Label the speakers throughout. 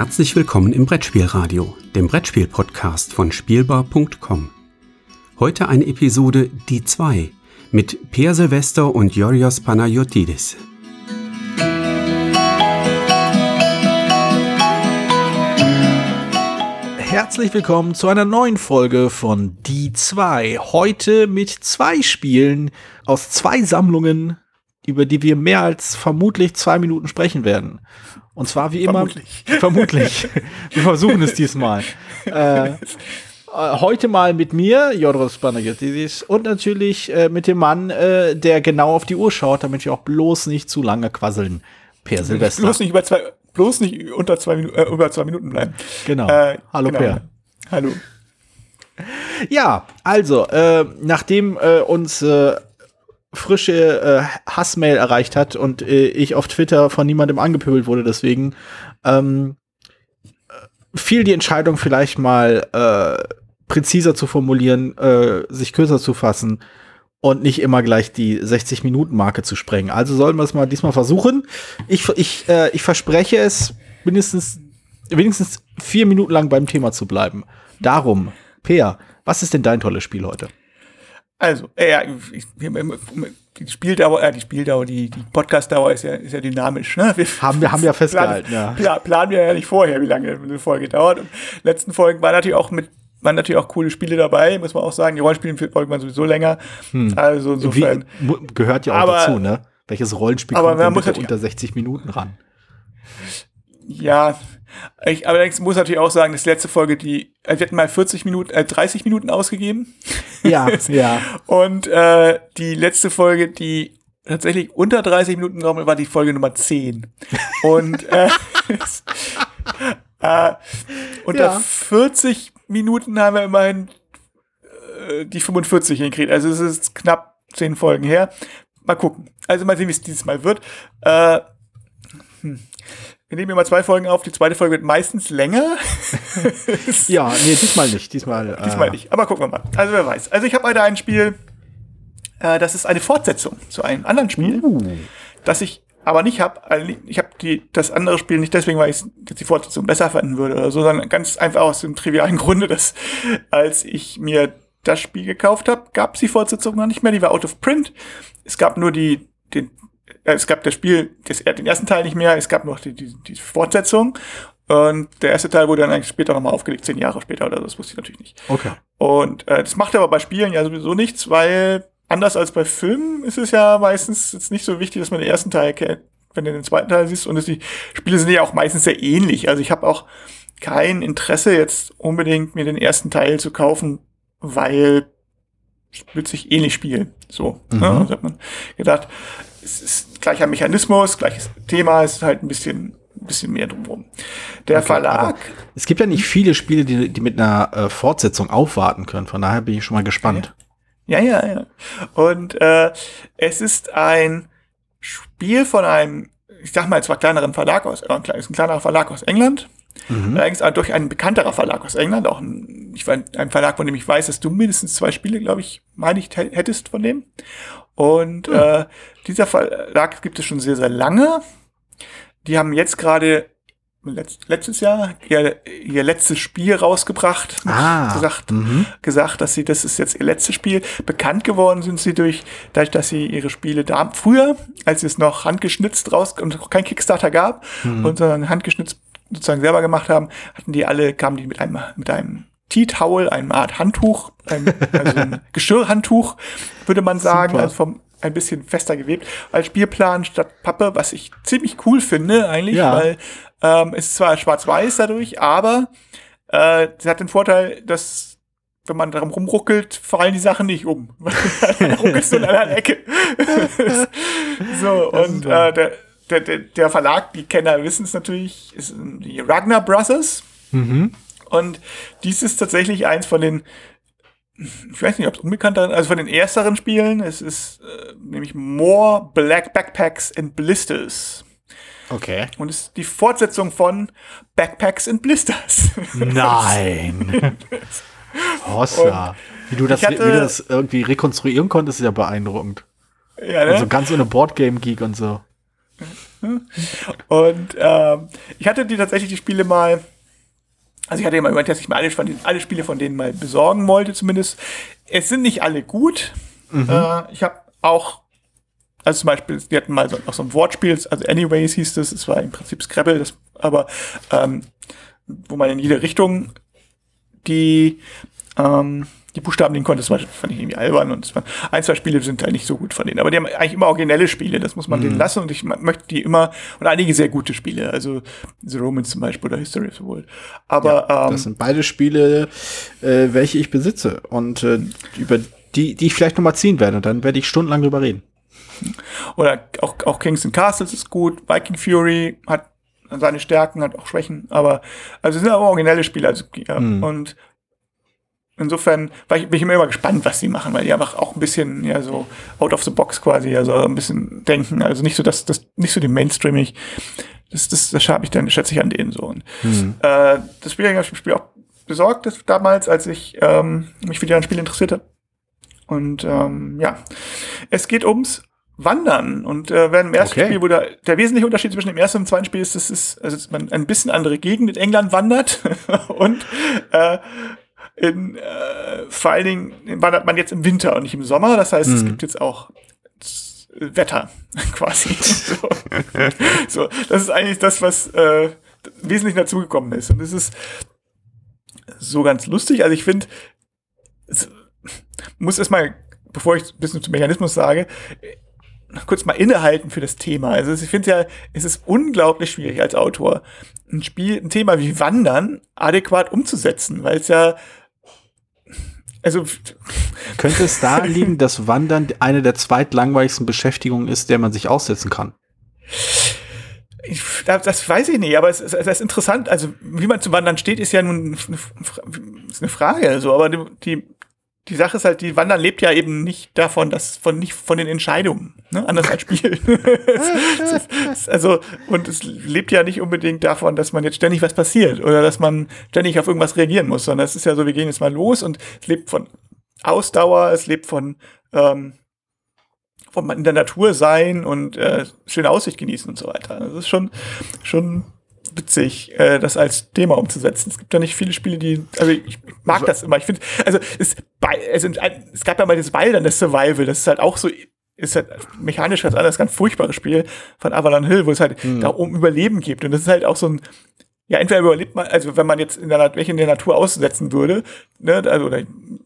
Speaker 1: Herzlich willkommen im Brettspielradio, dem Brettspiel-Podcast von Spielbar.com. Heute eine Episode Die 2 mit Per Silvester und Yorios Panayotidis.
Speaker 2: Herzlich willkommen zu einer neuen Folge von Die 2. Heute mit zwei Spielen aus zwei Sammlungen, über die wir mehr als vermutlich zwei Minuten sprechen werden. Und zwar wie immer.
Speaker 3: Vermutlich.
Speaker 2: Vermutlich. Wir versuchen es diesmal. äh, äh, heute mal mit mir, Jodros Panagiotis, und natürlich äh, mit dem Mann, äh, der genau auf die Uhr schaut, damit wir auch bloß nicht zu lange quasseln. Per Silvester.
Speaker 3: Bloß nicht über zwei, bloß nicht unter zwei Minuten, äh, über zwei Minuten bleiben.
Speaker 2: Genau.
Speaker 3: Äh,
Speaker 2: Hallo
Speaker 3: genau.
Speaker 2: Per.
Speaker 3: Hallo.
Speaker 2: Ja, also, äh, nachdem äh, uns äh, frische äh, Hassmail erreicht hat und äh, ich auf Twitter von niemandem angepöbelt wurde, deswegen ähm, äh, fiel die Entscheidung vielleicht mal äh, präziser zu formulieren, äh, sich kürzer zu fassen und nicht immer gleich die 60-Minuten-Marke zu sprengen. Also sollen wir es mal diesmal versuchen. Ich, ich, äh, ich verspreche es, mindestens, wenigstens vier Minuten lang beim Thema zu bleiben. Darum, Peer, was ist denn dein tolles Spiel heute?
Speaker 3: Also, äh, ja, die Spieldauer, äh, die Spieldauer, die, die Podcastdauer ist ja, ist ja dynamisch. Ne? Wir
Speaker 2: Haben wir, haben wir festgehalten, ja.
Speaker 3: Plan, planen wir ja nicht vorher, wie lange eine Folge dauert. Und letzten Folgen waren natürlich auch mit waren natürlich auch coole Spiele dabei, muss man auch sagen. Die Rollenspiele-Folgen waren sowieso länger. Also insofern.
Speaker 2: Wie, gehört ja auch
Speaker 3: Aber-
Speaker 2: dazu, ne? Welches Rollenspiel
Speaker 3: Aber
Speaker 2: kommt
Speaker 3: man muss
Speaker 2: unter 60 Minuten ran?
Speaker 3: Ja, ich, allerdings muss natürlich auch sagen, dass die letzte Folge, die, äh, wir hatten mal 40 Minuten, äh, 30 Minuten ausgegeben.
Speaker 2: Ja, ja.
Speaker 3: Und äh, die letzte Folge, die tatsächlich unter 30 Minuten genommen war die Folge Nummer 10. Und äh, äh, unter
Speaker 2: Ja.
Speaker 3: 40 Minuten haben wir immerhin äh, die 45 hingekriegt. Also es ist knapp 10 Folgen her. Mal gucken. Also mal sehen, wie es dieses Mal wird. Äh, hm. Wir nehmen immer zwei Folgen auf. Die zweite Folge wird meistens länger.
Speaker 2: Ja, nee, diesmal nicht. Diesmal,
Speaker 3: Diesmal
Speaker 2: äh,
Speaker 3: nicht. Aber gucken wir mal. Also wer weiß. Also ich habe heute ein Spiel, äh, das ist eine Fortsetzung zu einem anderen Spiel,
Speaker 2: Uh,
Speaker 3: das ich aber nicht habe. Also ich habe die das andere Spiel nicht deswegen, weil ich jetzt die Fortsetzung besser fanden würde oder so, sondern ganz einfach aus dem trivialen Grunde, dass als ich mir das Spiel gekauft habe, gab es die Fortsetzung noch nicht mehr. Die war out of print. Es gab nur die den es gab das Spiel, das, den ersten Teil nicht mehr, es gab noch die, die, die Fortsetzung. Und der erste Teil wurde dann eigentlich später nochmal aufgelegt, zehn Jahre später oder so, das wusste ich natürlich nicht.
Speaker 2: okay.
Speaker 3: Und äh, das macht aber bei Spielen ja sowieso nichts, weil anders als bei Filmen ist es ja meistens jetzt nicht so wichtig, dass man den ersten Teil kennt, wenn du den zweiten Teil siehst. Und es, die Spiele sind ja auch meistens sehr ähnlich. Also ich habe auch kein Interesse jetzt unbedingt mir den ersten Teil zu kaufen, weil wird sich ähnlich spielen. So,
Speaker 2: Mhm.
Speaker 3: ne? also hat man gedacht, es ist gleicher Mechanismus, gleiches Thema, es ist halt ein bisschen, ein bisschen mehr drumherum. Der
Speaker 2: Okay,
Speaker 3: Verlag,
Speaker 2: Es gibt ja nicht viele Spiele, die, die mit einer äh, Fortsetzung aufwarten können. Von daher bin ich schon mal gespannt.
Speaker 3: Ja, ja, ja. Und äh, es ist ein Spiel von einem, ich sag mal, zwar kleineren Verlag aus, äh, ist ein kleinerer Verlag aus England. Allerdings auch durch einen bekannterer Verlag aus England, auch ein, ich war ein Verlag, von dem ich weiß, dass du mindestens zwei Spiele, glaube ich, meine ich, hä- hättest von dem. Und äh, dieser Verlag gibt es schon sehr, sehr lange. Die haben jetzt gerade letzt, letztes Jahr ihr, ihr letztes Spiel rausgebracht.
Speaker 2: Ah,
Speaker 3: gesagt,
Speaker 2: mhm.
Speaker 3: gesagt, dass sie, das ist jetzt ihr letztes Spiel. Bekannt geworden sind sie durch, dadurch, dass sie ihre Spiele da früher, als es noch handgeschnitzt raus und kein Kickstarter gab, und sondern handgeschnitzt sozusagen selber gemacht haben, hatten die alle, kamen die mit einem, mit einem Tea Towel, eine Art Handtuch, ein, also ein Geschirrhandtuch, würde man sagen,
Speaker 2: Super.
Speaker 3: also vom, ein bisschen fester gewebt, als Spielplan statt Pappe, was ich ziemlich cool finde eigentlich,
Speaker 2: Ja.
Speaker 3: weil ähm, es ist zwar schwarz-weiß dadurch, aber äh, es hat den Vorteil, dass wenn man darum rumruckelt, fallen die Sachen nicht um. Dann ruckelst du in einer Ecke. so,
Speaker 2: Das
Speaker 3: und äh, der, der, der, der Verlag, die Kenner wissen es natürlich, ist die Ragnar Brothers.
Speaker 2: Mhm.
Speaker 3: Und dies ist tatsächlich eins von den, ich weiß nicht, ob es unbekannter, also von den ersteren Spielen. Es ist äh, nämlich More Black Backpacks and Blisters.
Speaker 2: Okay.
Speaker 3: Und es ist die Fortsetzung von Backpacks and Blisters.
Speaker 2: Nein. Hossa. Wie du, das,
Speaker 3: hatte-
Speaker 2: wie du das irgendwie rekonstruieren konntest, ist ja beeindruckend.
Speaker 3: ja, ne?
Speaker 2: Also ganz ohne Boardgame-Geek und so.
Speaker 3: Und ähm, ich hatte die tatsächlich die Spiele mal, also ich hatte ja mal überlegt, dass ich mir alle, alle Spiele von denen mal besorgen wollte, zumindest. Es sind nicht alle gut. Mhm. Äh, ich habe auch, also zum Beispiel, die hatten mal so, auch so ein Wortspiel, also Anyways hieß das, es war im Prinzip Scrabble, das, aber ähm, wo man in jede Richtung die ähm, die Buchstaben legen konnte, das fand ich irgendwie albern und waren, ein, zwei Spiele sind halt nicht so gut von denen. Aber die haben eigentlich immer originelle Spiele, das muss man mhm. denen lassen und ich möchte die immer, und einige sehr gute Spiele, also The Romans zum Beispiel oder History of the World. Aber
Speaker 2: ja, ähm, das sind beide Spiele, äh, welche ich besitze und äh, über die, die ich vielleicht nochmal ziehen werde und dann werde ich stundenlang drüber reden.
Speaker 3: Oder auch, auch Kings and Castles ist gut, Viking Fury hat seine Stärken, hat auch Schwächen, aber also sind aber originelle Spiele, also ja, mhm. und Insofern war ich, bin ich immer gespannt, was sie machen, weil die einfach auch ein bisschen ja so out of the box quasi, also ein bisschen denken, also nicht so das, das nicht so die Mainstreamig. Das, das, das habe ich dann, schätze ich an denen so. Und, mhm. äh, das Spiel habe ich im Spiel auch besorgt, das damals, als ich ähm, mich für die Spiel interessiert habe. Und ähm, ja, es geht ums Wandern. Und äh, während im ersten okay. Spiel, wo der, der wesentliche Unterschied zwischen dem ersten und dem zweiten Spiel ist, dass es, also dass man ein bisschen andere Gegend in England wandert und äh, in, äh, vor allen Dingen wandert man jetzt im Winter und nicht im Sommer. Das heißt, mhm. es gibt jetzt auch Wetter quasi. so. so. das ist eigentlich das, was äh, wesentlich dazugekommen ist. Und es ist so ganz lustig. Also ich finde, muss erstmal, bevor ich ein bisschen zum Mechanismus sage, kurz mal innehalten für das Thema. Also ich finde ja, es ist unglaublich schwierig als Autor, ein Spiel, ein Thema wie Wandern adäquat umzusetzen, weil es ja also
Speaker 2: könnte es da liegen, dass Wandern eine der zweitlangweiligsten Beschäftigungen ist, der man sich aussetzen kann?
Speaker 3: Ich, das weiß ich nicht, aber es ist, es ist, interessant. Also, wie man zum Wandern steht, ist ja nun eine, eine Frage. So, aber die, die Sache ist halt, die Wandern lebt ja eben nicht davon, dass von nicht von den Entscheidungen, ne? anders als Spiel. also und es lebt ja nicht unbedingt davon, dass man jetzt ständig was passiert oder dass man ständig auf irgendwas reagieren muss, sondern es ist ja so, wir gehen jetzt mal los und es lebt von Ausdauer, es lebt von ähm, von in der Natur sein und äh, schöne Aussicht genießen und so weiter. Das ist schon schon witzig, äh, das als Thema umzusetzen. Es gibt ja nicht viele Spiele, die, also ich mag das immer. Ich finde, also es, also es gab ja mal das Wilderness Survival, das ist halt auch so, ist halt mechanisch ganz anders, ganz furchtbares Spiel von Avalon Hill, wo es halt mhm. da um Überleben gibt. Und das ist halt auch so ein, ja, entweder überlebt man, also wenn man jetzt in der, welche in der Natur aussetzen würde, ne, also oder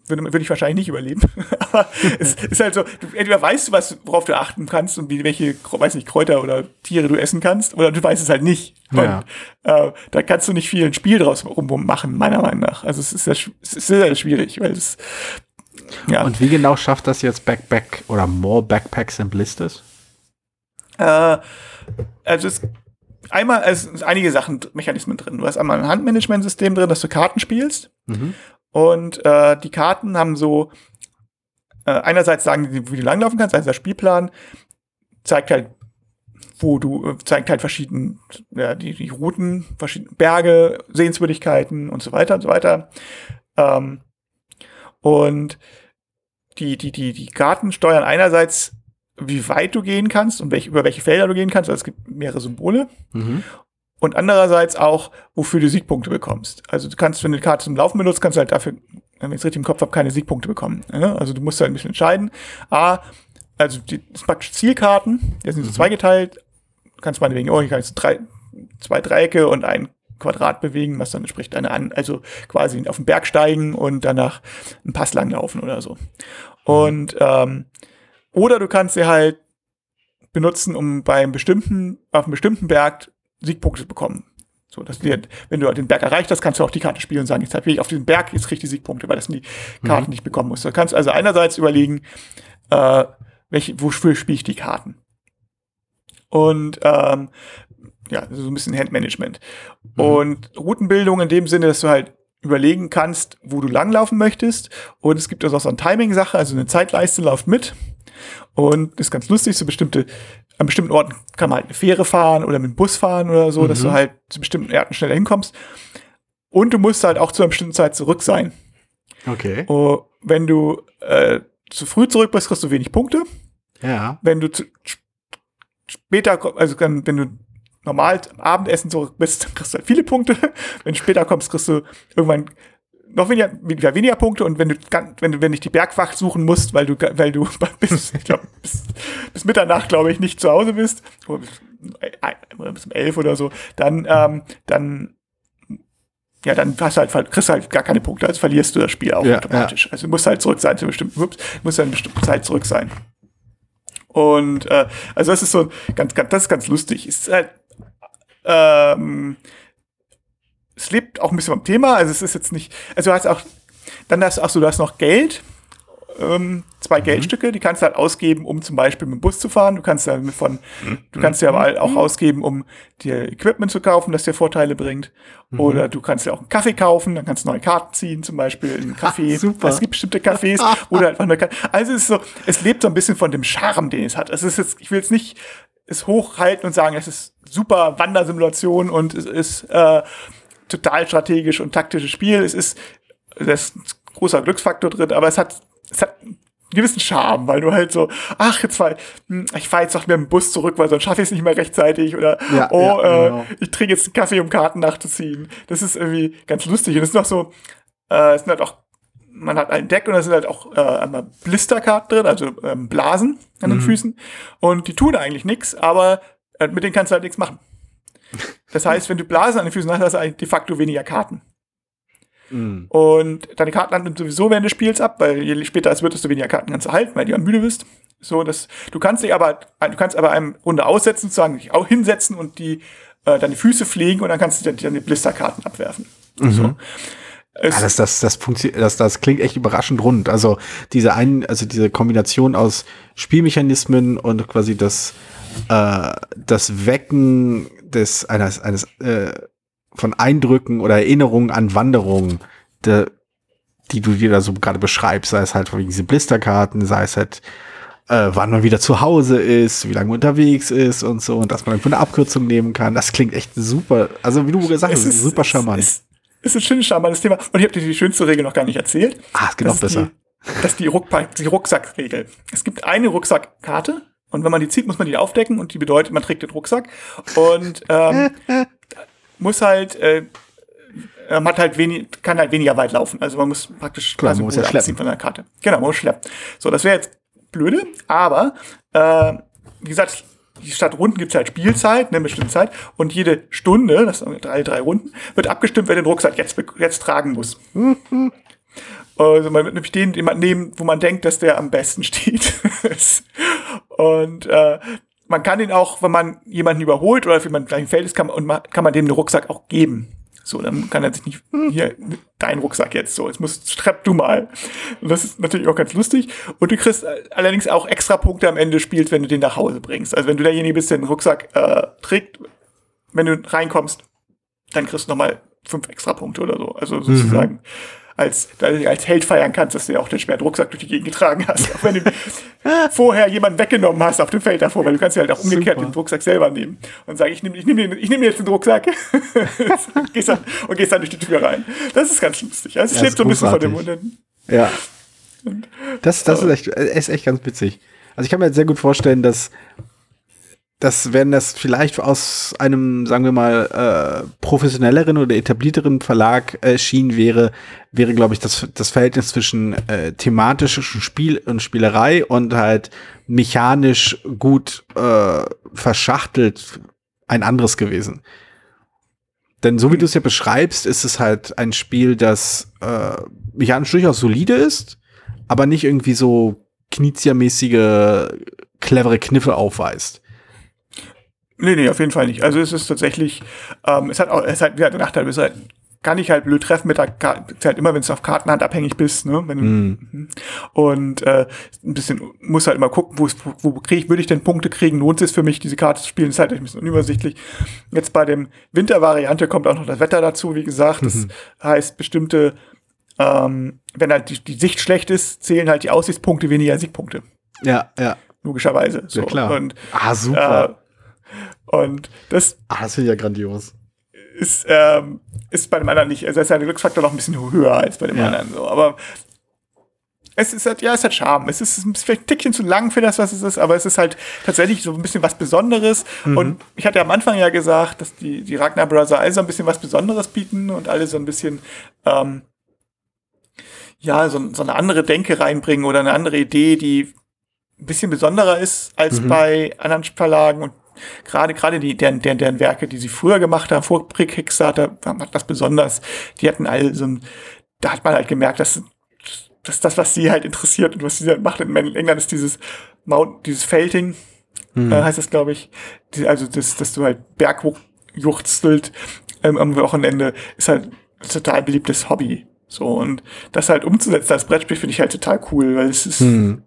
Speaker 3: würde, würde ich wahrscheinlich nicht überleben. Aber es ist halt so, du, entweder weißt du was, worauf du achten kannst und wie, welche, weiß nicht, Kräuter oder Tiere du essen kannst, oder du weißt es halt nicht. Ja. Und, äh, da kannst du nicht viel ein Spiel draus rum machen, meiner Meinung nach. Also es ist sehr, es ist sehr schwierig, weil es,
Speaker 2: ja. Und wie genau schafft das jetzt Backpack oder More Backpacks and Blisters?
Speaker 3: Äh, also es einmal, es sind einige Sachen, Mechanismen drin. Du hast einmal ein Handmanagementsystem drin, dass du Karten spielst. Mhm. Und äh, die Karten haben so, äh, einerseits sagen die, wie du langlaufen kannst, also der Spielplan zeigt halt, wo du, äh, zeigt halt verschiedene, ja, die, die Routen, verschiedene Berge, Sehenswürdigkeiten und so weiter und so weiter. Ähm, und die, die, die, die Karten steuern einerseits wie weit du gehen kannst und welch, über welche Felder du gehen kannst. Also es gibt mehrere Symbole. Mhm. Und andererseits auch, wofür du Siegpunkte bekommst. Also du kannst, wenn du die Karte zum Laufen benutzt, kannst du halt dafür, wenn ich es richtig im Kopf habe, keine Siegpunkte bekommen. Also du musst halt ein bisschen entscheiden. A, also die, das sind praktisch Zielkarten, die sind so mhm. zweigeteilt. Du kannst meinetwegen, oh, ich kann jetzt drei, zwei Dreiecke und ein Quadrat bewegen, was dann entspricht eine an, also quasi auf den Berg steigen und danach einen Pass lang laufen oder so. Mhm. Und ähm, oder du kannst sie halt benutzen, um beim bestimmten, auf einem bestimmten Berg Siegpunkte zu bekommen. So, dass du, wenn du den Berg erreicht hast, kannst du auch die Karte spielen und sagen, jetzt habe ich auf diesen Berg, jetzt krieg ich die Siegpunkte, weil das sind die Karten, mhm. die ich bekommen muss. Du kannst also einerseits überlegen, äh, welche, wofür spiele ich die Karten. Und ähm, ja, so ein bisschen Handmanagement. Mhm. Und Routenbildung in dem Sinne, dass du halt überlegen kannst, wo du langlaufen möchtest. Und es gibt also auch so eine Timing-Sache, also eine Zeitleiste läuft mit. Und ist ganz lustig, so bestimmte, an bestimmten Orten kann man halt eine Fähre fahren oder mit dem Bus fahren oder so, mhm. dass du mhm. halt zu bestimmten Orten schneller hinkommst. Und du musst halt auch zu einer bestimmten Zeit zurück sein.
Speaker 2: Okay.
Speaker 3: Und wenn du äh, zu früh zurück bist, kriegst du wenig Punkte.
Speaker 2: Ja.
Speaker 3: Wenn du zu, später, also wenn du normal am Abendessen zurück bist, dann kriegst du halt viele Punkte. Wenn du später kommst, kriegst du irgendwann noch weniger, weniger, weniger Punkte und wenn du, wenn du, wenn ich die Bergwacht suchen musst, weil du, weil du bis, ich glaub, bis, bis Mitternacht, glaube ich, nicht zu Hause bist, oder bis, bis um elf oder so, dann, ähm, dann, ja, dann hast du halt, kriegst du halt gar keine Punkte, also verlierst du das Spiel auch ja, automatisch. Ja. Also du musst halt zurück sein zu bestimmten, ups, musst eine bestimmte Zeit zurück sein. Und äh, also das ist so ganz, ganz, das ist ganz lustig. Ist halt, ähm, es lebt auch ein bisschen vom Thema. Also es ist jetzt nicht, also du hast auch, dann hast du auch so, du hast noch Geld, ähm, zwei mhm. Geldstücke, die kannst du halt ausgeben, um zum Beispiel mit dem Bus zu fahren. Du kannst ja von, mhm. du kannst ja aber auch ausgeben, um dir Equipment zu kaufen, das dir Vorteile bringt. Mhm. Oder du kannst ja auch einen Kaffee kaufen, dann kannst du neue Karten ziehen, zum Beispiel in einen Kaffee. Super. Es gibt bestimmte Cafés, wo du einfach eine Karte. Also es ist so, es lebt so ein bisschen von dem Charme, den es hat. Es ist jetzt, ich will jetzt nicht es hochhalten und sagen, es ist super Wandersimulation und es ist äh, total strategisch und taktisches Spiel. Es ist, das ist ein großer Glücksfaktor drin, aber es hat, es hat einen gewissen Charme, weil du halt so, ach, jetzt fahr, hm, ich fahre jetzt noch mit dem Bus zurück, weil sonst schaffe ich es nicht mehr rechtzeitig oder ja, oh, ja, äh, genau. ich trinke jetzt einen Kaffee, um Karten nachzuziehen. Das ist irgendwie ganz lustig. Und es ist noch so, äh, es sind halt auch, man hat ein Deck und da sind halt auch äh, einmal Blisterkarten drin, also ähm, Blasen an den mhm. Füßen. Und die tun eigentlich nichts, aber äh, mit denen kannst du halt nichts machen. Das heißt, wenn du Blasen an den Füßen hast, hast du de facto weniger Karten. Mhm. Und deine Karten landen sowieso während des Spiels ab, weil je später es wird, desto weniger Karten kannst du halten, weil du am müde bist. So, dass du kannst dich aber, du kannst aber eine Runde aussetzen, sozusagen dich auch hinsetzen und die äh, deine Füße pflegen und dann kannst du deine Blisterkarten abwerfen. Mhm. So.
Speaker 2: Ja, das, das, das, das, das klingt echt überraschend rund. Also diese ein, also diese Kombination aus Spielmechanismen und quasi das, äh, das Wecken des, eines, eines äh, von Eindrücken oder Erinnerungen an Wanderungen, de, die du dir da so gerade beschreibst, sei es halt wegen diese Blisterkarten, sei es halt, äh, wann man wieder zu Hause ist, wie lange man unterwegs ist und so, und dass man eine Abkürzung nehmen kann. Das klingt echt super. Also, wie du gesagt hast, ist, super charmant. Es ist,
Speaker 3: ist ein schönes, charmantes Thema. Und ich habe dir die schönste Regel noch gar nicht erzählt.
Speaker 2: Ah, es geht noch besser.
Speaker 3: Die, das ist die, Ruck die Rucksackregel. Es gibt eine Rucksackkarte, und wenn man die zieht, muss man die aufdecken und die bedeutet, man trägt den Rucksack und ähm, muss halt, äh, man hat halt wenig, kann halt weniger weit laufen. Also man muss praktisch
Speaker 2: Klar, man muss ja schleppen.
Speaker 3: von der Karte. Genau, man muss schleppen. So, das wäre jetzt blöde, aber äh, wie gesagt, statt Runden gibt es halt Spielzeit, eine bestimmte Zeit, und jede Stunde, das sind drei, drei Runden, wird abgestimmt, wer den Rucksack jetzt, jetzt tragen muss. Also man wird nämlich den jemand nehmen, wo man denkt, dass der am besten steht. und äh, man kann ihn auch, wenn man jemanden überholt oder für man gleich im Feld ist, kann, man, kann man dem den Rucksack auch geben. So, dann kann er sich nicht, hier, dein Rucksack jetzt so, jetzt musst, strepp du mal. Und das ist natürlich auch ganz lustig. Und du kriegst allerdings auch extra Punkte am Ende des Spiels, wenn du den nach Hause bringst. Also wenn du derjenige bist, der den Rucksack äh, trägt, wenn du reinkommst, dann kriegst du nochmal fünf extra Punkte oder so. Also sozusagen. Mhm als, als Held feiern kannst, dass du ja auch den schweren Rucksack durch die Gegend getragen hast. Auch wenn du vorher jemanden weggenommen hast auf dem Feld davor, weil du kannst ja halt auch umgekehrt Super. den Rucksack selber nehmen und sagen, ich nehme ich nehm, ich nehm jetzt den Rucksack gehst dann, und gehst dann durch die Tür rein. Das ist ganz lustig. Also es lebt so ein bisschen von dem Munden.
Speaker 2: Ja. Das, das ist, echt, ist echt ganz witzig. Also ich kann mir jetzt sehr gut vorstellen, dass dass wenn das vielleicht aus einem, sagen wir mal, äh, professionelleren oder etablierteren Verlag erschienen wäre, wäre, glaube ich, das, das Verhältnis zwischen äh, thematischem Spiel und Spielerei und halt mechanisch gut äh, verschachtelt ein anderes gewesen. Denn so wie du es ja beschreibst, ist es halt ein Spiel, das äh, mechanisch durchaus solide ist, aber nicht irgendwie so Knizia-mäßige clevere Kniffe aufweist.
Speaker 3: Nee, nee, auf jeden Fall nicht. Also es ist tatsächlich, ähm, es hat auch, es hat, ja, der Nachteil ist halt, kann ich halt blöd treffen mit der Karte, halt immer, wenn du auf Kartenhand abhängig bist, ne? Wenn, mm. Und äh, ein bisschen muss halt immer gucken, wo, wo, ich, würde ich denn Punkte kriegen? Lohnt es für mich, diese Karte zu spielen? Das ist halt ein bisschen unübersichtlich. Jetzt bei dem Wintervariante kommt auch noch das Wetter dazu, wie gesagt. Das mhm. heißt, bestimmte, ähm, wenn halt die, die Sicht schlecht ist, zählen halt die Aussichtspunkte weniger Siegpunkte.
Speaker 2: Ja, ja.
Speaker 3: Logischerweise.
Speaker 2: So. Ja, klar.
Speaker 3: Und,
Speaker 2: ah, super. Äh,
Speaker 3: und das.
Speaker 2: Ah, das finde ich ja grandios.
Speaker 3: Ist, ähm, ist bei dem anderen nicht. Also ist ja der Glücksfaktor noch ein bisschen höher als bei dem ja. anderen. So. Aber es ist halt, ja, es hat Charme. Es ist, es ist vielleicht ein Tickchen zu lang für das, was es ist, aber es ist halt tatsächlich so ein bisschen was Besonderes. Mhm. Und ich hatte am Anfang ja gesagt, dass die, die Ragnar Brother alle so ein bisschen was Besonderes bieten und alle so ein bisschen, ähm, ja, so, so eine andere Denke reinbringen oder eine andere Idee, die ein bisschen besonderer ist als mhm. bei anderen Verlagen und gerade gerade die deren, deren, deren Werke, die sie früher gemacht haben, vor Kickstarter, hat das besonders. Die hatten alle so ein, da hat man halt gemerkt, dass das das, was sie halt interessiert und was sie halt macht in England, ist dieses Mount, dieses Felting, mhm. äh, heißt das, glaube ich. Die, also, das, dass du halt bergjuchzelt ähm, am Wochenende, ist halt ein total beliebtes Hobby. So, und das halt umzusetzen als Brettspiel finde ich halt total cool, weil es ist mhm.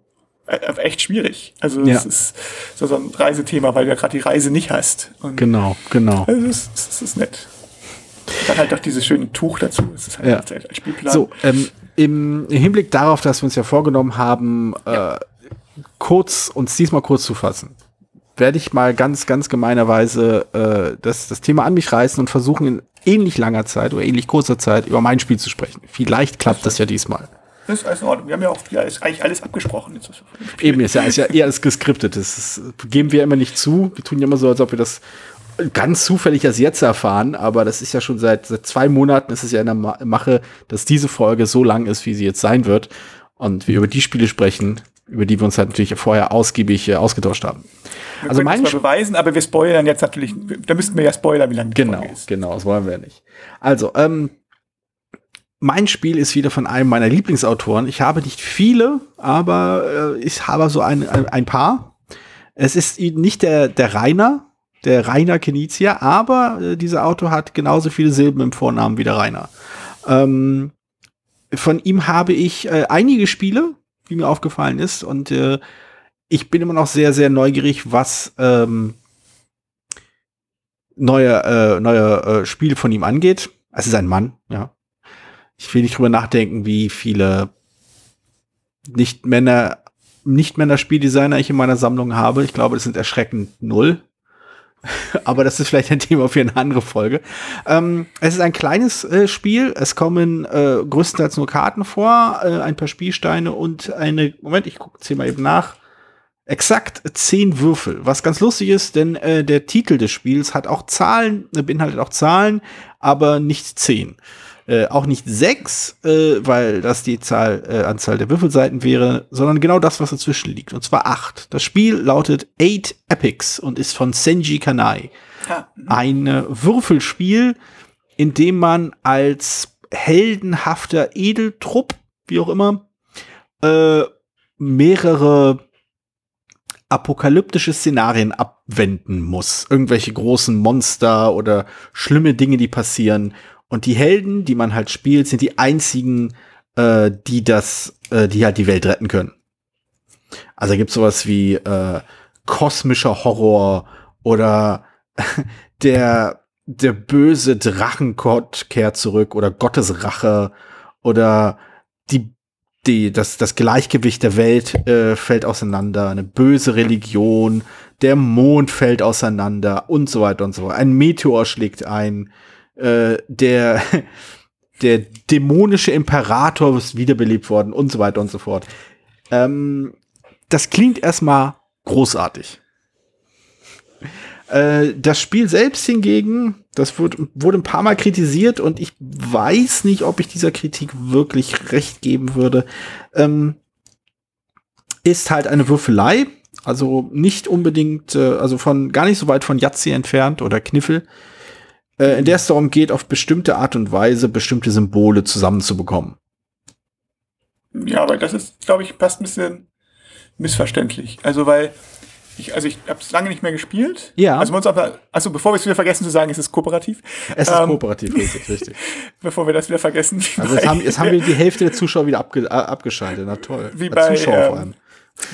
Speaker 3: Echt schwierig. Also, ja. es ist so, so ein Reisethema, weil du ja gerade die Reise nicht hast.
Speaker 2: Und genau, genau.
Speaker 3: Also, es ist, es ist nett. dann halt auch dieses schöne Tuch dazu. Es ist halt
Speaker 2: ja. als Spielplan. So, ähm, im Hinblick darauf, dass wir uns ja vorgenommen haben, ja. äh, kurz uns diesmal kurz zu fassen, werde ich mal ganz, ganz gemeinerweise äh, das, das Thema an mich reißen und versuchen in ähnlich langer Zeit oder ähnlich kurzer Zeit über mein Spiel zu sprechen. Vielleicht klappt das, das ja diesmal.
Speaker 3: Das ist alles in Ordnung. Wir haben ja auch ja, ist eigentlich alles abgesprochen.
Speaker 2: Eben, ist ja, ist ja eher alles geskriptet. Das, geben wir immer nicht zu. Wir tun ja immer so, als ob wir das ganz zufällig erst jetzt erfahren, aber das ist ja schon seit, seit zwei Monaten ist es ja in der Mache, dass diese Folge so lang ist, wie sie jetzt sein wird. Und wir über die Spiele sprechen, über die wir uns halt natürlich vorher ausgiebig äh, ausgetauscht haben.
Speaker 3: Wir also mein zwar beweisen, aber wir spoilern jetzt natürlich, da müssten wir ja spoilern, wie lange
Speaker 2: die genau, Folge ist. Genau, das wollen wir ja nicht. Also, ähm, mein Spiel ist wieder von einem meiner Lieblingsautoren. Ich habe nicht viele, aber äh, ich habe so ein, ein, ein paar. Es ist nicht der, der Rainer, der Rainer Kenizia, aber äh, dieser Autor hat genauso viele Silben im Vornamen wie der Rainer. Ähm, von ihm habe ich äh, einige Spiele, wie mir aufgefallen ist, und äh, ich bin immer noch sehr, sehr neugierig, was ähm, neue, äh, neue äh, Spiele von ihm angeht. Es ist ein Mann, ja. Ich will nicht drüber nachdenken, wie viele Nicht-Männer, Nicht-Männer-Spieldesigner ich in meiner Sammlung habe. Ich glaube, es sind erschreckend null. Aber das ist vielleicht ein Thema für eine andere Folge. Ähm, es ist ein kleines äh, Spiel. Es kommen äh, größtenteils nur Karten vor, äh, ein paar Spielsteine und eine, Moment, ich gucke hier mal eben nach. Exakt zehn Würfel. Was ganz lustig ist, denn äh, der Titel des Spiels hat auch Zahlen, äh, beinhaltet auch Zahlen, aber nicht zehn. Äh, auch nicht sechs, äh, weil das die Zahl, äh, Anzahl der Würfelseiten wäre, sondern genau das, was dazwischen liegt. Und zwar acht. Das Spiel lautet Eight Epics und ist von Senji Kanai. Ja. Ein äh, Würfelspiel, in dem man als heldenhafter Edeltrupp, wie auch immer, äh, mehrere apokalyptische Szenarien abwenden muss. Irgendwelche großen Monster oder schlimme Dinge, die passieren. Und die Helden, die man halt spielt, sind die einzigen, äh, die das, äh, die halt die Welt retten können. Also gibt's sowas wie äh, kosmischer Horror oder der der böse Drachengott kehrt zurück oder Gottes Rache oder die die das das Gleichgewicht der Welt äh, fällt auseinander, eine böse Religion, der Mond fällt auseinander und so weiter und so fort. Ein Meteor schlägt ein äh, der, der dämonische Imperator ist wiederbelebt worden und so weiter und so fort. Ähm, das klingt erstmal großartig. Äh, das Spiel selbst hingegen, das wird, wurde ein paar Mal kritisiert und ich weiß nicht, ob ich dieser Kritik wirklich recht geben würde. Ähm, ist halt eine Würfelei, also nicht unbedingt, äh, also von gar nicht so weit von Yahtzee entfernt oder Kniffel in der es darum geht, auf bestimmte Art und Weise bestimmte Symbole zusammenzubekommen.
Speaker 3: Ja, aber das ist, glaube ich, fast ein bisschen missverständlich. Also, weil ich, also ich habe es lange nicht mehr gespielt.
Speaker 2: Ja.
Speaker 3: Also, uns aber, also bevor wir es wieder vergessen zu sagen, es ist kooperativ.
Speaker 2: Es ist ähm, kooperativ, richtig, richtig.
Speaker 3: bevor wir das wieder vergessen.
Speaker 2: Also jetzt haben, jetzt haben wir die Hälfte der Zuschauer wieder abge, äh, abgeschaltet. Na toll.
Speaker 3: Wie bei Zuschauer ähm, vor allem.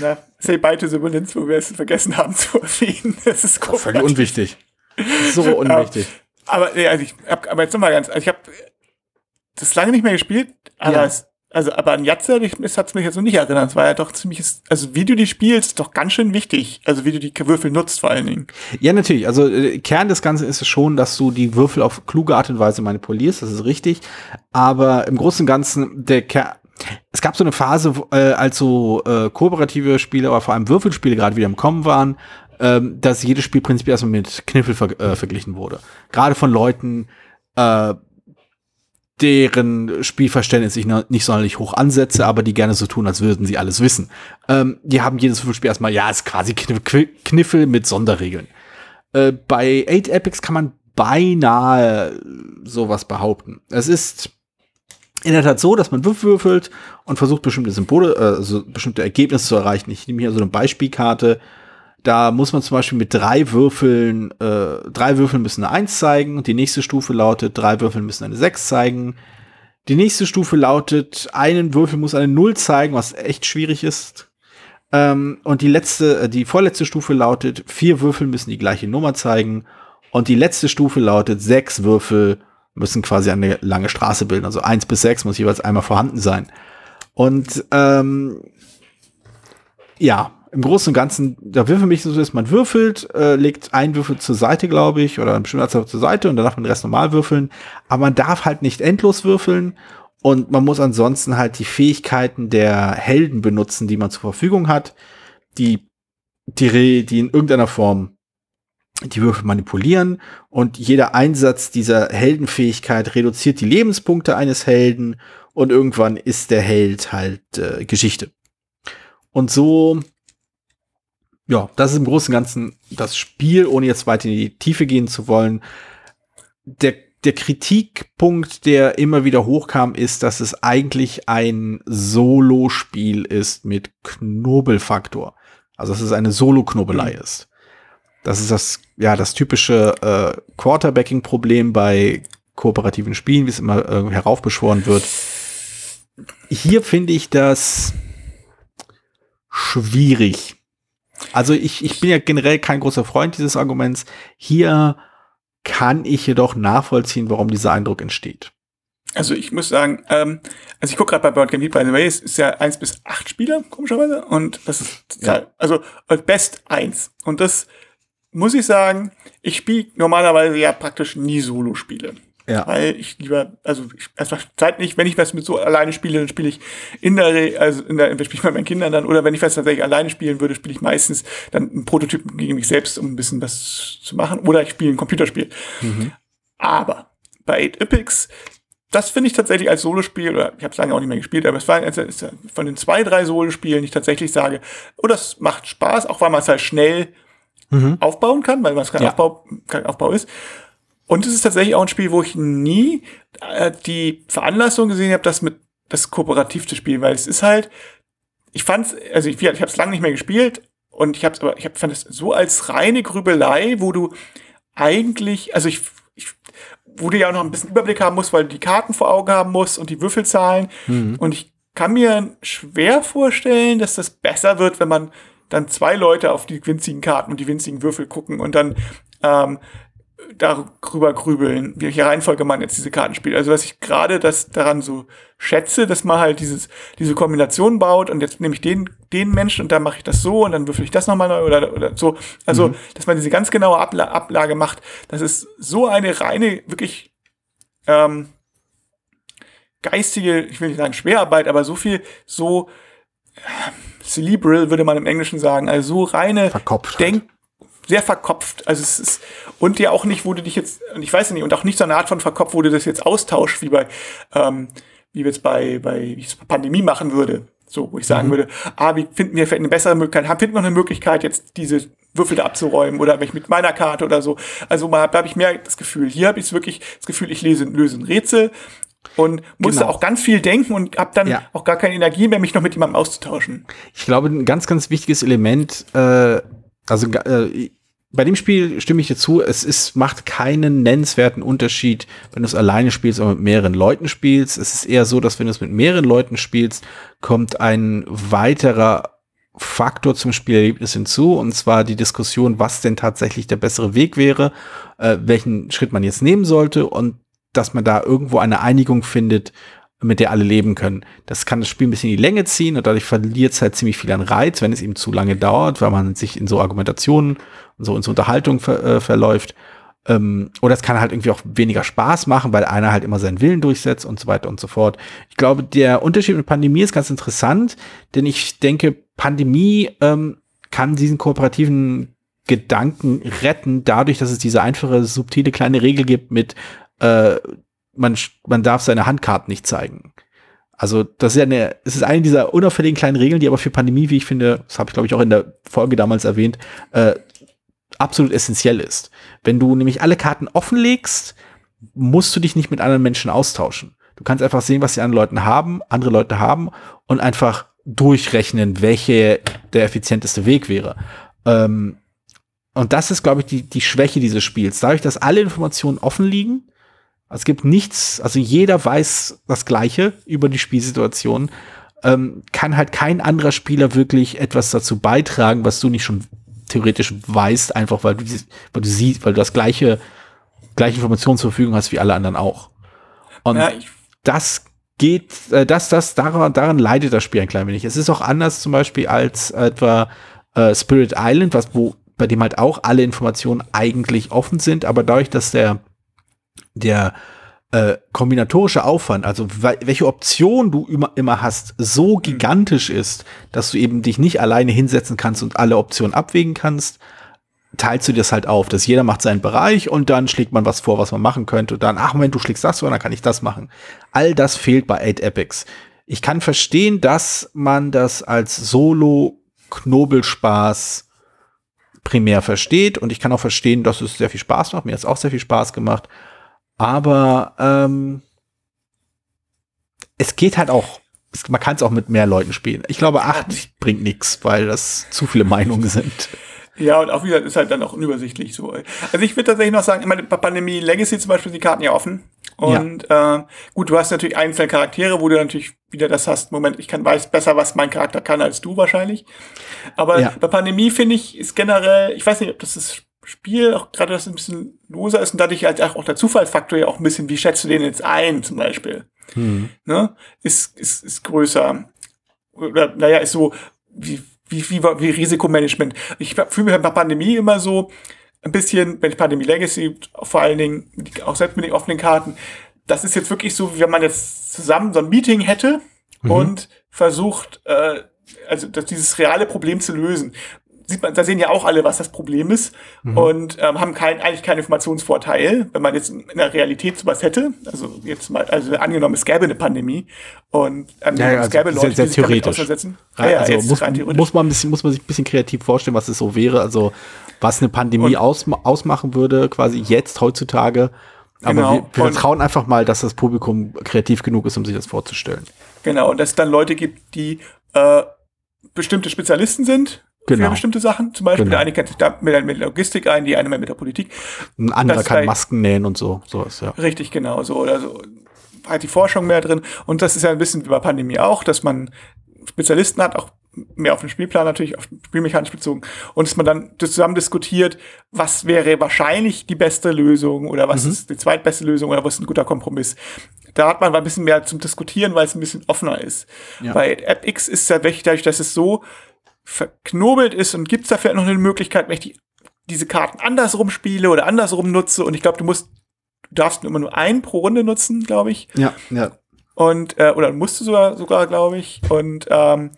Speaker 3: Na, Say Bye to the Villains, wo wir es vergessen haben zu erwähnen. Das ist
Speaker 2: kooperativ. Völlig unwichtig. So unwichtig.
Speaker 3: Aber, nee, also ich hab, aber jetzt nochmal ganz, also ich habe das lange nicht mehr gespielt, aber ja. es, also, aber an Jatze, hat es mich jetzt noch nicht erinnert. Es war ja doch ziemlich, also wie du die spielst, ist doch ganz schön wichtig. Also wie du die Würfel nutzt vor allen Dingen.
Speaker 2: Ja, natürlich. Also äh, Kern des Ganzen ist es schon, dass du die Würfel auf kluge Art und Weise manipulierst. Das ist richtig. Aber im Großen und Ganzen, der Kern, es gab so eine Phase, äh, als so äh, kooperative Spiele, aber vor allem Würfelspiele gerade wieder im Kommen waren, ähm, dass jedes Spiel prinzipiell erstmal mit Kniffel ver äh, verglichen wurde. Gerade von Leuten, äh, deren Spielverständnis ich nicht sonderlich hoch ansetze, aber die gerne so tun, als würden sie alles wissen. Ähm, die haben jedes Würfelspiel erstmal, ja, ist quasi Kniffel mit Sonderregeln. Äh, bei 8 Epics kann man beinahe sowas behaupten. Es ist in der Tat so, dass man würfelt und versucht, bestimmte Symbole, also bestimmte Ergebnisse zu erreichen. Ich nehme hier so eine Beispielkarte. Da muss man zum Beispiel mit drei Würfeln, äh, drei Würfeln müssen eine Eins zeigen. Die nächste Stufe lautet, drei Würfel müssen eine Sechs zeigen. Die nächste Stufe lautet, einen Würfel muss eine Null zeigen, was echt schwierig ist. Ähm, und die letzte, äh, die vorletzte Stufe lautet, vier Würfel müssen die gleiche Nummer zeigen. Und die letzte Stufe lautet, sechs Würfel müssen quasi eine lange Straße bilden. Also eins bis sechs muss jeweils einmal vorhanden sein. Und ähm, ja, im Großen und Ganzen, da für mich so ist, man würfelt, äh, legt einen Würfel zur Seite, glaube ich, oder eine bestimmte Anzahl zur Seite und dann darf man den Rest normal würfeln. Aber man darf halt nicht endlos würfeln und man muss ansonsten halt die Fähigkeiten der Helden benutzen, die man zur Verfügung hat, die, die, die in irgendeiner Form die Würfel manipulieren und jeder Einsatz dieser Heldenfähigkeit reduziert die Lebenspunkte eines Helden und irgendwann ist der Held halt äh, Geschichte. Und so, ja, das ist im Großen und Ganzen das Spiel, ohne jetzt weiter in die Tiefe gehen zu wollen. Der, der Kritikpunkt, der immer wieder hochkam, ist, dass es eigentlich ein Solo-Spiel ist mit Knobelfaktor. Also dass es eine Solo-Knobelei mhm. ist. Das ist das, ja, das typische äh, Quarterbacking-Problem bei kooperativen Spielen, wie es immer äh, heraufbeschworen wird. Hier finde ich das schwierig. Also ich, ich bin ja generell kein großer Freund dieses Arguments. Hier kann ich jedoch nachvollziehen, warum dieser Eindruck entsteht.
Speaker 3: Also ich muss sagen, ähm, also ich gucke gerade bei Board Game by the way, es ist ja eins bis acht Spieler, komischerweise. Und das ist ja. also best eins. Und das muss ich sagen, ich spiele normalerweise ja praktisch nie Solo-Spiele. Ja. Weil ich lieber, also ich, erstmal Zeit nicht, wenn ich was mit so alleine spiele, dann spiele ich in der, also in der, spiele ich mit meinen Kindern dann, oder wenn ich was tatsächlich alleine spielen würde, spiele ich meistens dann einen Prototypen gegen mich selbst, um ein bisschen was zu machen, oder ich spiele ein Computerspiel. Mhm. Aber bei 8 Epics, das finde ich tatsächlich als Solospiel, oder ich habe es lange auch nicht mehr gespielt, aber es war also von den zwei, drei Solospielen, die ich tatsächlich sage, oh, das macht Spaß, auch weil man es halt schnell mhm. aufbauen kann, weil was kein, ja. Aufbau, kein Aufbau ist. Und es ist tatsächlich auch ein Spiel, wo ich nie äh, die Veranlassung gesehen habe, das mit das kooperativ zu spielen, weil es ist halt, ich fand's, also ich, ich habe es lange nicht mehr gespielt und ich habe aber ich hab, fand es so als reine Grübelei, wo du eigentlich, also ich, ich wo du ja auch noch ein bisschen Überblick haben musst, weil du die Karten vor Augen haben musst und die Würfelzahlen mhm. und ich kann mir schwer vorstellen, dass das besser wird, wenn man dann zwei Leute auf die winzigen Karten und die winzigen Würfel gucken und dann ähm, darüber grübeln, welche Reihenfolge man jetzt diese Karten spielt. Also was ich gerade das daran so schätze, dass man halt dieses, diese Kombination baut und jetzt nehme ich den, den Menschen und dann mache ich das so und dann würfel ich das nochmal neu oder, oder so. Also, mhm. dass man diese ganz genaue Abla Ablage macht, das ist so eine reine, wirklich ähm, geistige, ich will nicht sagen Schwerarbeit, aber so viel, so äh, cerebral, würde man im Englischen sagen, also so reine
Speaker 2: Verkopft.
Speaker 3: Denk sehr verkopft. Also es ist, und ja auch nicht, wo du dich jetzt, ich weiß nicht, und auch nicht so eine Art von verkopft, wo du das jetzt austauschst, wie bei, ähm, wie wir jetzt bei, bei, wie ich es bei Pandemie machen würde. So, wo ich sagen mhm. würde, ah, wie finden wir vielleicht eine bessere Möglichkeit, finden wir eine Möglichkeit, jetzt diese Würfel da abzuräumen oder wenn ich mit meiner Karte oder so. Also da habe ich mehr das Gefühl. Hier habe ich wirklich das Gefühl, ich lese, löse ein Rätsel und musste genau. auch ganz viel denken und habe dann ja. auch gar keine Energie mehr, mich noch mit jemandem auszutauschen.
Speaker 2: Ich glaube, ein ganz, ganz wichtiges Element, äh, also äh, bei dem Spiel stimme ich dir zu, es ist, macht keinen nennenswerten Unterschied, wenn du es alleine spielst oder mit mehreren Leuten spielst. Es ist eher so, dass wenn du es mit mehreren Leuten spielst, kommt ein weiterer Faktor zum Spielerlebnis hinzu, und zwar die Diskussion, was denn tatsächlich der bessere Weg wäre, äh, welchen Schritt man jetzt nehmen sollte. Und dass man da irgendwo eine Einigung findet, mit der alle leben können. Das kann das Spiel ein bisschen in die Länge ziehen und dadurch verliert es halt ziemlich viel an Reiz, wenn es eben zu lange dauert, weil man sich in so Argumentationen und so in so Unterhaltung ver, äh, verläuft. Ähm, oder es kann halt irgendwie auch weniger Spaß machen, weil einer halt immer seinen Willen durchsetzt und so weiter und so fort. Ich glaube, der Unterschied mit Pandemie ist ganz interessant, denn ich denke, Pandemie ähm, kann diesen kooperativen Gedanken retten, dadurch, dass es diese einfache, subtile kleine Regel gibt mit, äh, man, man darf seine Handkarten nicht zeigen. Also, das ist ja eine, es ist eine dieser unauffälligen kleinen Regeln, die aber für Pandemie, wie ich finde, das habe ich glaube ich auch in der Folge damals erwähnt, äh, absolut essentiell ist. Wenn du nämlich alle Karten offenlegst, musst du dich nicht mit anderen Menschen austauschen. Du kannst einfach sehen, was die anderen Leute haben, andere Leute haben und einfach durchrechnen, welche der effizienteste Weg wäre. Ähm, und das ist, glaube ich, die, die Schwäche dieses Spiels. Dadurch, dass alle Informationen offen liegen, es gibt nichts, also jeder weiß das Gleiche über die Spielsituation, ähm, kann halt kein anderer Spieler wirklich etwas dazu beitragen, was du nicht schon theoretisch weißt, einfach weil du, weil du siehst, weil du das gleiche, gleiche Informationen zur Verfügung hast wie alle anderen auch. Und ja, das geht, äh, das, das, daran, daran leidet das Spiel ein klein wenig. Es ist auch anders zum Beispiel als etwa äh, Spirit Island, was, wo, bei dem halt auch alle Informationen eigentlich offen sind, aber dadurch, dass der, der äh, kombinatorische Aufwand, also welche Option du immer, immer hast, so mhm. gigantisch ist, dass du eben dich nicht alleine hinsetzen kannst und alle Optionen abwägen kannst, teilst du das halt auf, dass jeder macht seinen Bereich und dann schlägt man was vor, was man machen könnte und dann, ach Moment, du schlägst das vor, dann kann ich das machen. All das fehlt bei 8 Epics. Ich kann verstehen, dass man das als Solo-Knobelspaß primär versteht und ich kann auch verstehen, dass es sehr viel Spaß macht. Mir hat es auch sehr viel Spaß gemacht. Aber ähm, es geht halt auch, man kann es auch mit mehr Leuten spielen. Ich glaube, acht bringt nichts, weil das zu viele Meinungen sind.
Speaker 3: Ja, und auch wieder ist halt dann auch unübersichtlich so. Also ich würde tatsächlich noch sagen, immer bei Pandemie Legacy zum Beispiel die Karten ja offen. Und ja. äh, gut, du hast natürlich einzelne Charaktere, wo du natürlich wieder das hast, Moment, ich kann weiß besser, was mein Charakter kann als du wahrscheinlich. Aber ja. bei Pandemie finde ich, ist generell, ich weiß nicht, ob das das Spiel auch gerade das ein bisschen loser ist und dadurch halt auch der Zufallsfaktor ja auch ein bisschen, wie schätzt du den jetzt ein, zum Beispiel, hm. ne, ist, ist, ist größer. Oder, naja, ist so, wie, wie, wie, wie Risikomanagement. Ich fühle mich bei Pandemie immer so ein bisschen, wenn ich Pandemie Legacy, vor allen Dingen, auch selbst mit den offenen Karten, das ist jetzt wirklich so, wie wenn man jetzt zusammen so ein Meeting hätte mhm. und versucht, äh, also das, dieses reale Problem zu lösen sieht man, da sehen ja auch alle, was das Problem ist mhm. und ähm, haben kein, eigentlich keinen Informationsvorteil, wenn man jetzt in der Realität sowas hätte. Also jetzt mal, also angenommen, es gäbe eine Pandemie und ähm,
Speaker 2: ja, ja,
Speaker 3: es gäbe
Speaker 2: also Leute, sehr, sehr die sich auseinandersetzen. Ja, ja, also muss, muss, man ein bisschen, muss man sich ein bisschen kreativ vorstellen, was es so wäre. Also was eine Pandemie aus, ausmachen würde, quasi jetzt heutzutage. Aber genau. wir, wir vertrauen einfach mal, dass das Publikum kreativ genug ist, um sich das vorzustellen.
Speaker 3: Genau, und dass es dann Leute gibt, die äh, bestimmte Spezialisten sind genau. für bestimmte Sachen. Zum Beispiel genau. der eine kennt sich da mit, mit Logistik ein, die eine mehr mit der Politik.
Speaker 2: Ein anderer kann Masken nähen und so. so
Speaker 3: ist, ja. Richtig, genau. So oder so. Hat die Forschung mehr drin. Und das ist ja ein bisschen wie bei Pandemie auch, dass man Spezialisten hat, auch mehr auf den Spielplan natürlich, auf Spielmechanisch bezogen. Und dass man dann zusammen diskutiert, was wäre wahrscheinlich die beste Lösung oder was mhm. ist die zweitbeste Lösung oder was ist ein guter Kompromiss. Da hat man ein bisschen mehr zum Diskutieren, weil es ein bisschen offener ist. Ja. Bei AppX ist es ja dadurch, dass es so verknobelt ist und gibt es da vielleicht noch eine Möglichkeit, wenn ich die, diese Karten andersrum spiele oder andersrum nutze und ich glaube, du musst, du darfst immer nur einen pro Runde nutzen, glaube ich.
Speaker 2: Ja, ja.
Speaker 3: Und, äh, oder musst du sogar, sogar glaube ich. Und ähm,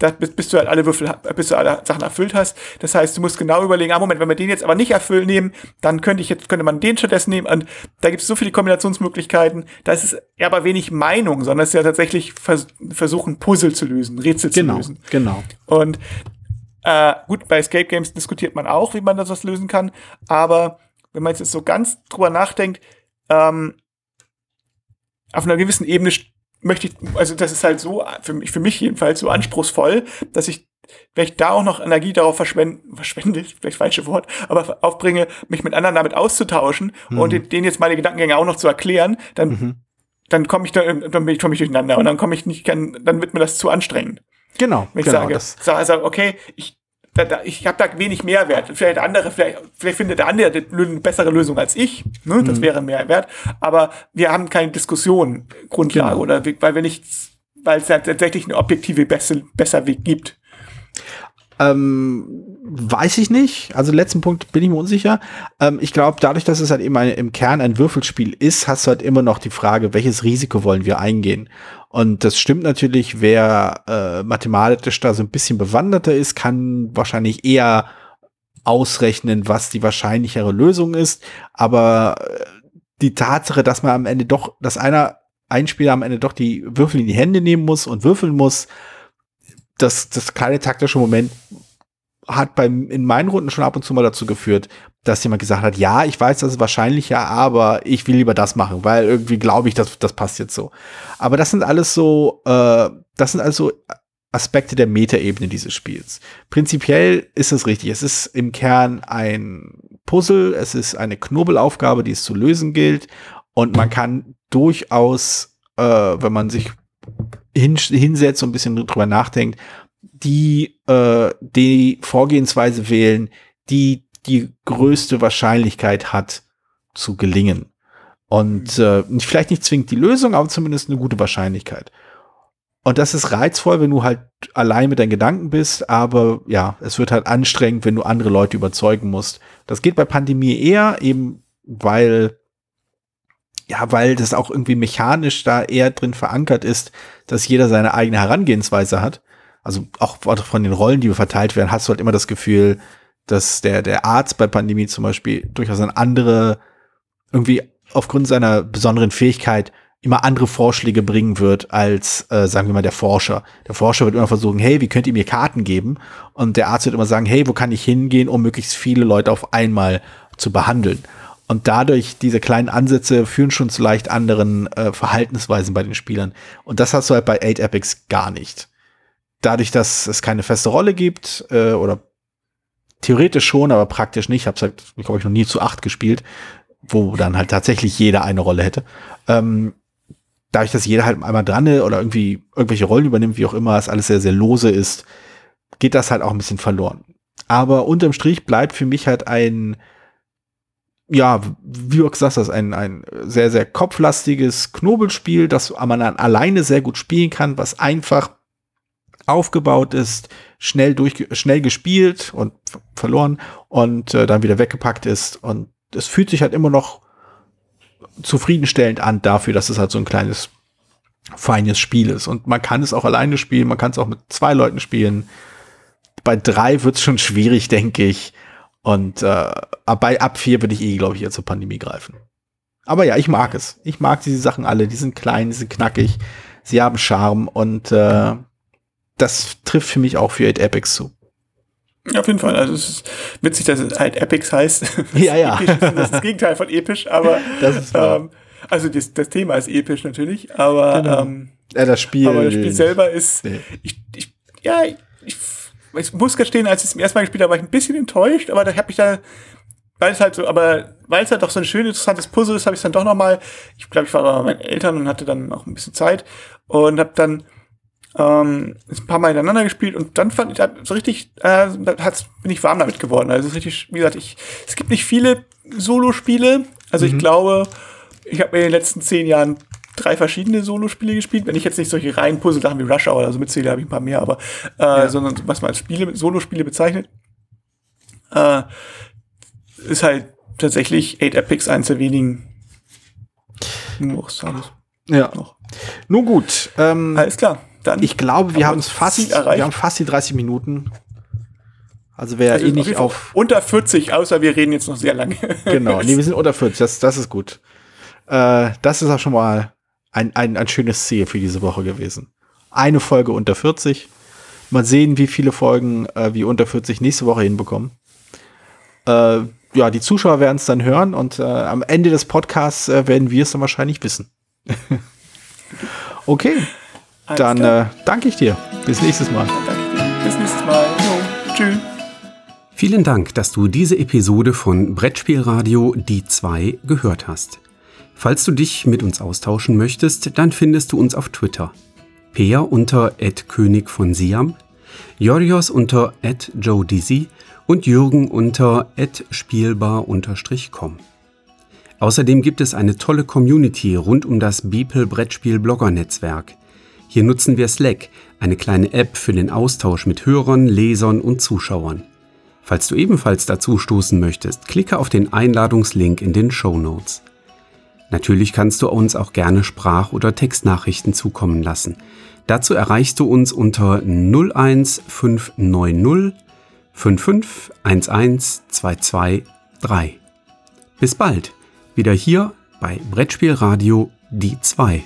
Speaker 3: da, bis, bis du halt alle Würfel, bis du alle Sachen erfüllt hast. Das heißt, du musst genau überlegen, ah, Moment, wenn wir den jetzt aber nicht erfüllen nehmen, dann könnte ich jetzt, könnte man den stattdessen nehmen. Und da gibt es so viele Kombinationsmöglichkeiten. Da ist es ja aber wenig Meinung, sondern es ist ja tatsächlich vers versuchen, Puzzle zu lösen, Rätsel
Speaker 2: genau,
Speaker 3: zu lösen.
Speaker 2: Genau.
Speaker 3: Und äh, gut, bei Escape Games diskutiert man auch, wie man das was lösen kann. Aber wenn man jetzt so ganz drüber nachdenkt, ähm, auf einer gewissen Ebene möchte ich, also das ist halt so, für mich, für mich jedenfalls, so anspruchsvoll, dass ich vielleicht da auch noch Energie darauf verschwenden, verschwende, vielleicht falsche Wort, aber aufbringe, mich mit anderen damit auszutauschen mhm. und denen jetzt meine Gedankengänge auch noch zu erklären, dann, mhm. dann komme ich da, dann bin ich, komm ich durcheinander und dann komme ich nicht, kann, dann wird mir das zu anstrengend.
Speaker 2: Genau.
Speaker 3: Wenn ich
Speaker 2: genau,
Speaker 3: sage, sage, sage, okay, ich, da, da, ich habe da wenig Mehrwert. Vielleicht andere, vielleicht, vielleicht findet der andere eine bessere Lösung als ich. Ne? Das mhm. wäre Mehrwert. Aber wir haben keine Diskussion Grundlage genau. oder weil wir nicht, weil es ja tatsächlich eine objektive beste, besser Weg gibt.
Speaker 2: Ähm, weiß ich nicht. Also letzten Punkt bin ich mir unsicher. Ähm, ich glaube, dadurch, dass es halt eben ein, im Kern ein Würfelspiel ist, hast du halt immer noch die Frage, welches Risiko wollen wir eingehen? Und das stimmt natürlich, wer äh, mathematisch da so ein bisschen bewanderter ist, kann wahrscheinlich eher ausrechnen, was die wahrscheinlichere Lösung ist. Aber äh, die Tatsache, dass man am Ende doch, dass einer, ein Spieler am Ende doch die Würfel in die Hände nehmen muss und würfeln muss, das, das kleine taktische Moment hat beim, in meinen Runden schon ab und zu mal dazu geführt, dass jemand gesagt hat, ja, ich weiß, das ist wahrscheinlicher, aber ich will lieber das machen, weil irgendwie glaube ich, dass das passt jetzt so. Aber das sind alles so, äh, das sind also Aspekte der Metaebene dieses Spiels. Prinzipiell ist es richtig. Es ist im Kern ein Puzzle, es ist eine Knobelaufgabe, die es zu lösen gilt. Und man kann durchaus, äh, wenn man sich hin, hinsetzt und ein bisschen drüber nachdenkt, die äh, die Vorgehensweise wählen, die die größte Wahrscheinlichkeit hat zu gelingen. Und äh, vielleicht nicht zwingend die Lösung, aber zumindest eine gute Wahrscheinlichkeit. Und das ist reizvoll, wenn du halt allein mit deinen Gedanken bist, aber ja, es wird halt anstrengend, wenn du andere Leute überzeugen musst. Das geht bei Pandemie eher, eben weil, ja, weil das auch irgendwie mechanisch da eher drin verankert ist, dass jeder seine eigene Herangehensweise hat. Also auch von den Rollen, die verteilt werden, hast du halt immer das Gefühl, dass der, der Arzt bei Pandemie zum Beispiel durchaus eine andere, irgendwie aufgrund seiner besonderen Fähigkeit immer andere Vorschläge bringen wird als, äh, sagen wir mal, der Forscher. Der Forscher wird immer versuchen, hey, wie könnt ihr mir Karten geben? Und der Arzt wird immer sagen, hey, wo kann ich hingehen, um möglichst viele Leute auf einmal zu behandeln? Und dadurch, diese kleinen Ansätze führen schon zu leicht anderen äh, Verhaltensweisen bei den Spielern. Und das hast du halt bei 8 Epics gar nicht. Dadurch, dass es keine feste Rolle gibt, äh, oder theoretisch schon, aber praktisch nicht, es halt, glaube ich, noch nie zu acht gespielt, wo dann halt tatsächlich jeder eine Rolle hätte. Ähm, dadurch, dass jeder halt einmal dran ist oder irgendwie irgendwelche Rollen übernimmt, wie auch immer, es alles sehr, sehr lose ist, geht das halt auch ein bisschen verloren. Aber unterm Strich bleibt für mich halt ein, ja, wie du gesagt hast, ein, ein sehr, sehr kopflastiges Knobelspiel, das man dann alleine sehr gut spielen kann, was einfach aufgebaut ist, schnell durch, schnell gespielt und verloren und äh, dann wieder weggepackt ist. Und es fühlt sich halt immer noch zufriedenstellend an dafür, dass es halt so ein kleines, feines Spiel ist. Und man kann es auch alleine spielen, man kann es auch mit zwei Leuten spielen. Bei drei wird es schon schwierig, denke ich. Und äh, bei ab vier würde ich eh, glaube ich, eher zur Pandemie greifen. Aber ja, ich mag es. Ich mag diese Sachen alle. Die sind klein, die sind knackig, sie haben Charme und äh, das trifft für mich auch für 8 Epics zu.
Speaker 3: Auf jeden Fall. Also es ist witzig, dass es halt Epics heißt.
Speaker 2: Ja, ja.
Speaker 3: das ist das Gegenteil von episch, aber
Speaker 2: das ist ähm,
Speaker 3: also das, das, Thema ist episch natürlich, aber
Speaker 2: genau.
Speaker 3: ähm,
Speaker 2: ja, das Spiel.
Speaker 3: Aber das Spiel selber ist. Nee. Ich, ich, ja, ich, ich muss gestehen, als ich es zum ersten Mal gespielt habe, war ich ein bisschen enttäuscht, aber da habe ich da, weil es halt so, aber weil es halt doch so ein schön interessantes Puzzle ist, habe ich es dann doch noch mal. Ich glaube, ich war bei meinen Eltern und hatte dann auch ein bisschen Zeit und habe dann ähm, ein paar Mal hintereinander gespielt und dann fand ich so richtig, äh, hat's, bin ich warm damit geworden. Also es ist richtig, wie gesagt, ich, es gibt nicht viele Solo-Spiele. Also mhm. ich glaube, ich habe in den letzten zehn Jahren drei verschiedene Solo-Spiele gespielt. Wenn ich jetzt nicht solche reinen Puzzle-Sachen wie Rush Hour oder so mitzähle, habe ich ein paar mehr, aber äh, ja. sondern was man als Spiele, Solo-Spiele bezeichnet, äh, ist halt tatsächlich 8 Epics eins der wenigen.
Speaker 2: Ja. Noch. Nun gut.
Speaker 3: Ähm, Alles klar.
Speaker 2: Dann ich glaube, wir haben es fast, wir haben fast die 30 Minuten. Also wäre also eh nicht auf.
Speaker 3: Unter 40, außer wir reden jetzt noch sehr lange.
Speaker 2: Genau, nee, wir sind unter 40, das, das ist gut. Äh, das ist auch schon mal ein, ein, ein schönes Ziel für diese Woche gewesen. Eine Folge unter 40. Mal sehen, wie viele Folgen äh, wir unter 40 nächste Woche hinbekommen. Äh, ja, die Zuschauer werden es dann hören und äh, am Ende des Podcasts äh, werden wir es dann wahrscheinlich wissen. okay. Dann äh, danke ich dir. Bis nächstes Mal.
Speaker 3: Bis nächstes Mal. Jo. Tschüss.
Speaker 1: Vielen Dank, dass du diese Episode von Brettspielradio Die 2 gehört hast. Falls du dich mit uns austauschen möchtest, dann findest du uns auf Twitter. Peer unter König von Siam, Jorios unter Joe Dizzy und Jürgen unter spielbar-com. Außerdem gibt es eine tolle Community rund um das Beeple Brettspiel Blogger Netzwerk. Hier nutzen wir Slack, eine kleine App für den Austausch mit Hörern, Lesern und Zuschauern. Falls du ebenfalls dazu stoßen möchtest, klicke auf den Einladungslink in den Show Notes. Natürlich kannst du uns auch gerne Sprach- oder Textnachrichten zukommen lassen. Dazu erreichst du uns unter 01590 5511223. Bis bald, wieder hier bei Brettspielradio die 2.